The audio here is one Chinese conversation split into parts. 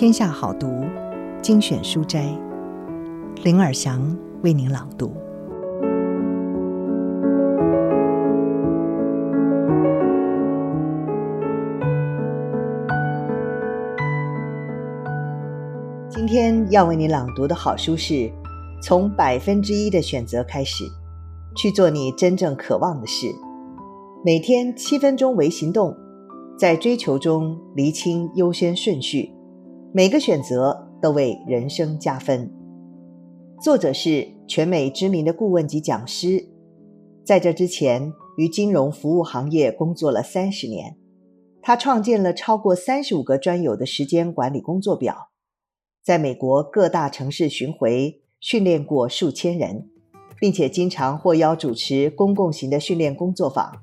天下好读精选书斋，林尔祥为您朗读。今天要为你朗读的好书是《从百分之一的选择开始，去做你真正渴望的事》，每天七分钟为行动，在追求中厘清优先顺序。每个选择都为人生加分。作者是全美知名的顾问及讲师，在这之前于金融服务行业工作了三十年。他创建了超过三十五个专有的时间管理工作表，在美国各大城市巡回训练过数千人，并且经常获邀主持公共型的训练工作坊，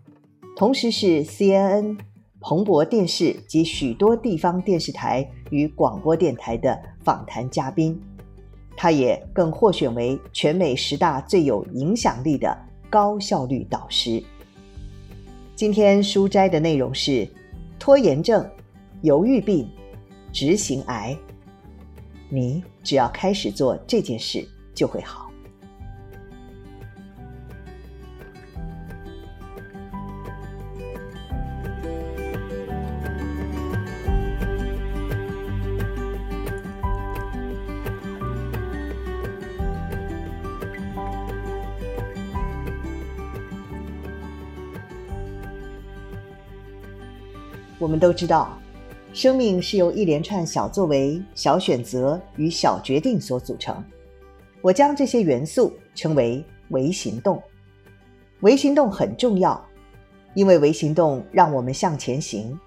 同时是 CNN。彭博电视及许多地方电视台与广播电台的访谈嘉宾，他也更获选为全美十大最有影响力的高效率导师。今天书斋的内容是：拖延症、犹豫病、执行癌。你只要开始做这件事，就会好。我们都知道，生命是由一连串小作为、小选择与小决定所组成。我将这些元素称为微行动。微行动很重要，因为微行动让我们向前行，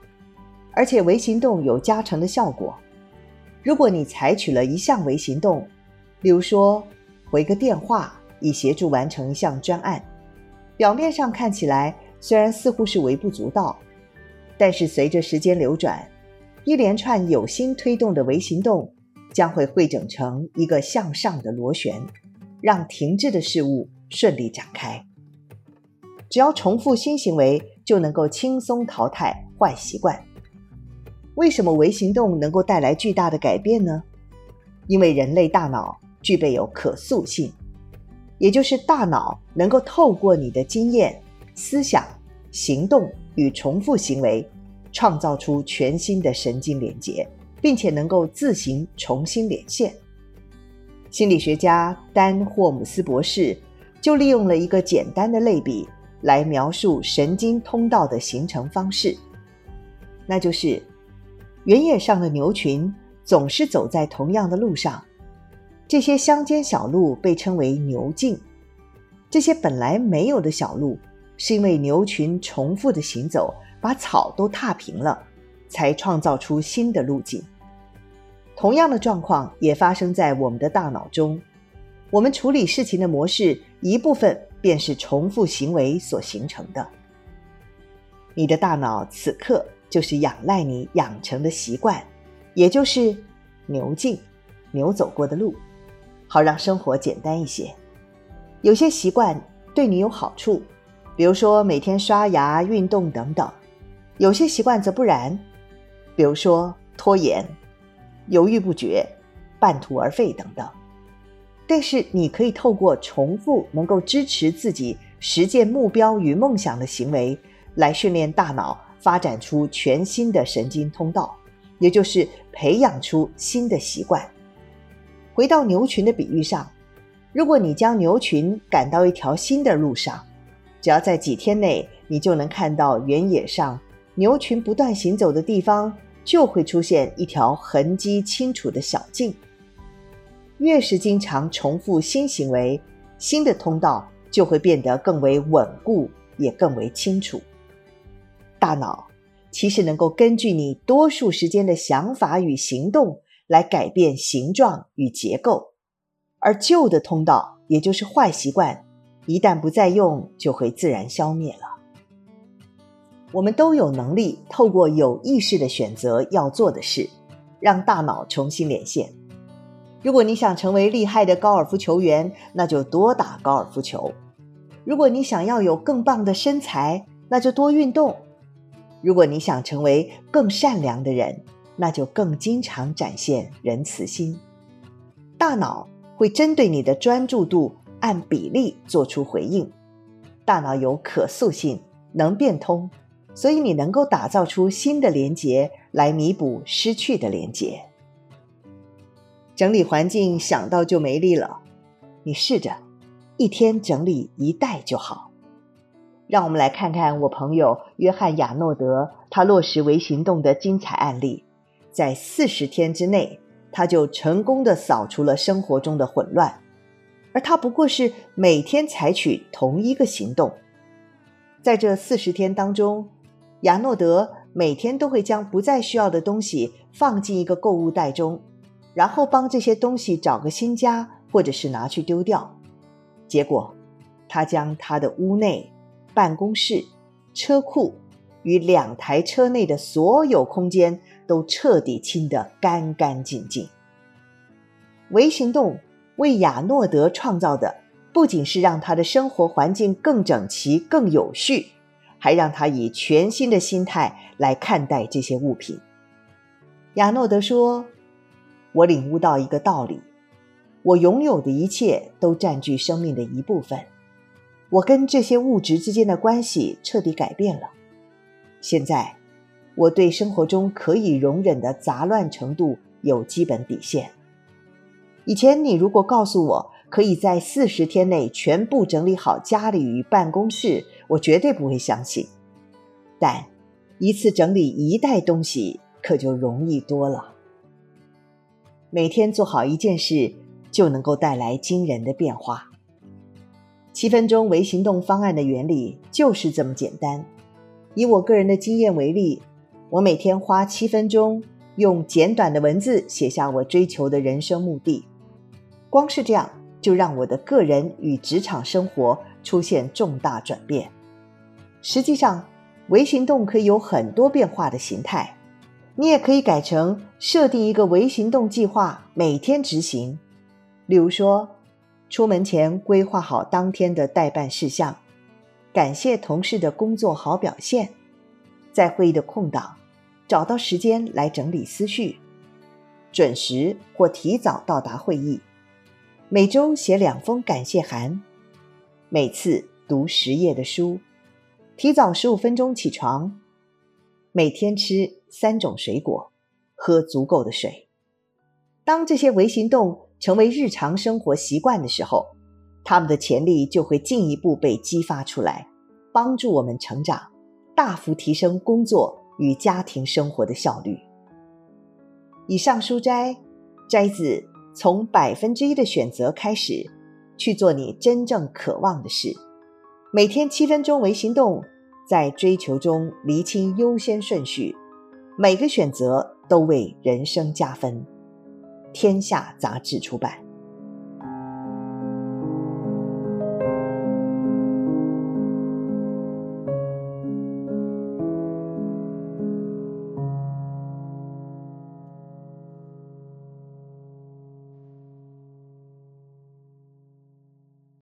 而且微行动有加成的效果。如果你采取了一项微行动，例如说回个电话以协助完成一项专案，表面上看起来虽然似乎是微不足道。但是随着时间流转，一连串有心推动的微行动将会汇整成一个向上的螺旋，让停滞的事物顺利展开。只要重复新行为，就能够轻松淘汰坏习惯。为什么微行动能够带来巨大的改变呢？因为人类大脑具备有可塑性，也就是大脑能够透过你的经验、思想、行动。与重复行为，创造出全新的神经连接，并且能够自行重新连线。心理学家丹·霍姆斯博士就利用了一个简单的类比来描述神经通道的形成方式，那就是原野上的牛群总是走在同样的路上，这些乡间小路被称为牛径，这些本来没有的小路。是因为牛群重复的行走，把草都踏平了，才创造出新的路径。同样的状况也发生在我们的大脑中。我们处理事情的模式，一部分便是重复行为所形成的。你的大脑此刻就是仰赖你养成的习惯，也就是牛径，牛走过的路，好让生活简单一些。有些习惯对你有好处。比如说每天刷牙、运动等等，有些习惯则不然，比如说拖延、犹豫不决、半途而废等等。但是你可以透过重复能够支持自己实现目标与梦想的行为，来训练大脑发展出全新的神经通道，也就是培养出新的习惯。回到牛群的比喻上，如果你将牛群赶到一条新的路上，只要在几天内，你就能看到原野上牛群不断行走的地方，就会出现一条痕迹清楚的小径。越是经常重复新行为，新的通道就会变得更为稳固，也更为清楚。大脑其实能够根据你多数时间的想法与行动来改变形状与结构，而旧的通道，也就是坏习惯。一旦不再用，就会自然消灭了。我们都有能力透过有意识的选择要做的事，让大脑重新连线。如果你想成为厉害的高尔夫球员，那就多打高尔夫球；如果你想要有更棒的身材，那就多运动；如果你想成为更善良的人，那就更经常展现仁慈心。大脑会针对你的专注度按比例做出回应。大脑有可塑性，能变通，所以你能够打造出新的连结来弥补失去的连结。整理环境想到就没力了，你试着一天整理一袋就好。让我们来看看我朋友约翰亚诺德他落实为行动的精彩案例，在四十天之内。他就成功的扫除了生活中的混乱，而他不过是每天采取同一个行动。在这四十天当中，亚诺德每天都会将不再需要的东西放进一个购物袋中，然后帮这些东西找个新家，或者是拿去丢掉。结果，他将他的屋内、办公室、车库与两台车内的所有空间。都彻底清得干干净净。微行动为亚诺德创造的，不仅是让他的生活环境更整齐、更有序，还让他以全新的心态来看待这些物品。亚诺德说：“我领悟到一个道理，我拥有的一切都占据生命的一部分。我跟这些物质之间的关系彻底改变了。现在。”我对生活中可以容忍的杂乱程度有基本底线。以前你如果告诉我可以在四十天内全部整理好家里与办公室，我绝对不会相信。但一次整理一袋东西可就容易多了。每天做好一件事就能够带来惊人的变化。七分钟微行动方案的原理就是这么简单。以我个人的经验为例。我每天花七分钟，用简短的文字写下我追求的人生目的。光是这样，就让我的个人与职场生活出现重大转变。实际上，微行动可以有很多变化的形态。你也可以改成设定一个微行动计划，每天执行。例如说，出门前规划好当天的待办事项，感谢同事的工作好表现，在会议的空档。找到时间来整理思绪，准时或提早到达会议，每周写两封感谢函，每次读十页的书，提早十五分钟起床，每天吃三种水果，喝足够的水。当这些微行动成为日常生活习惯的时候，他们的潜力就会进一步被激发出来，帮助我们成长，大幅提升工作。与家庭生活的效率。以上书摘摘自《从百分之一的选择开始，去做你真正渴望的事》。每天七分钟为行动，在追求中厘清优先顺序，每个选择都为人生加分。天下杂志出版。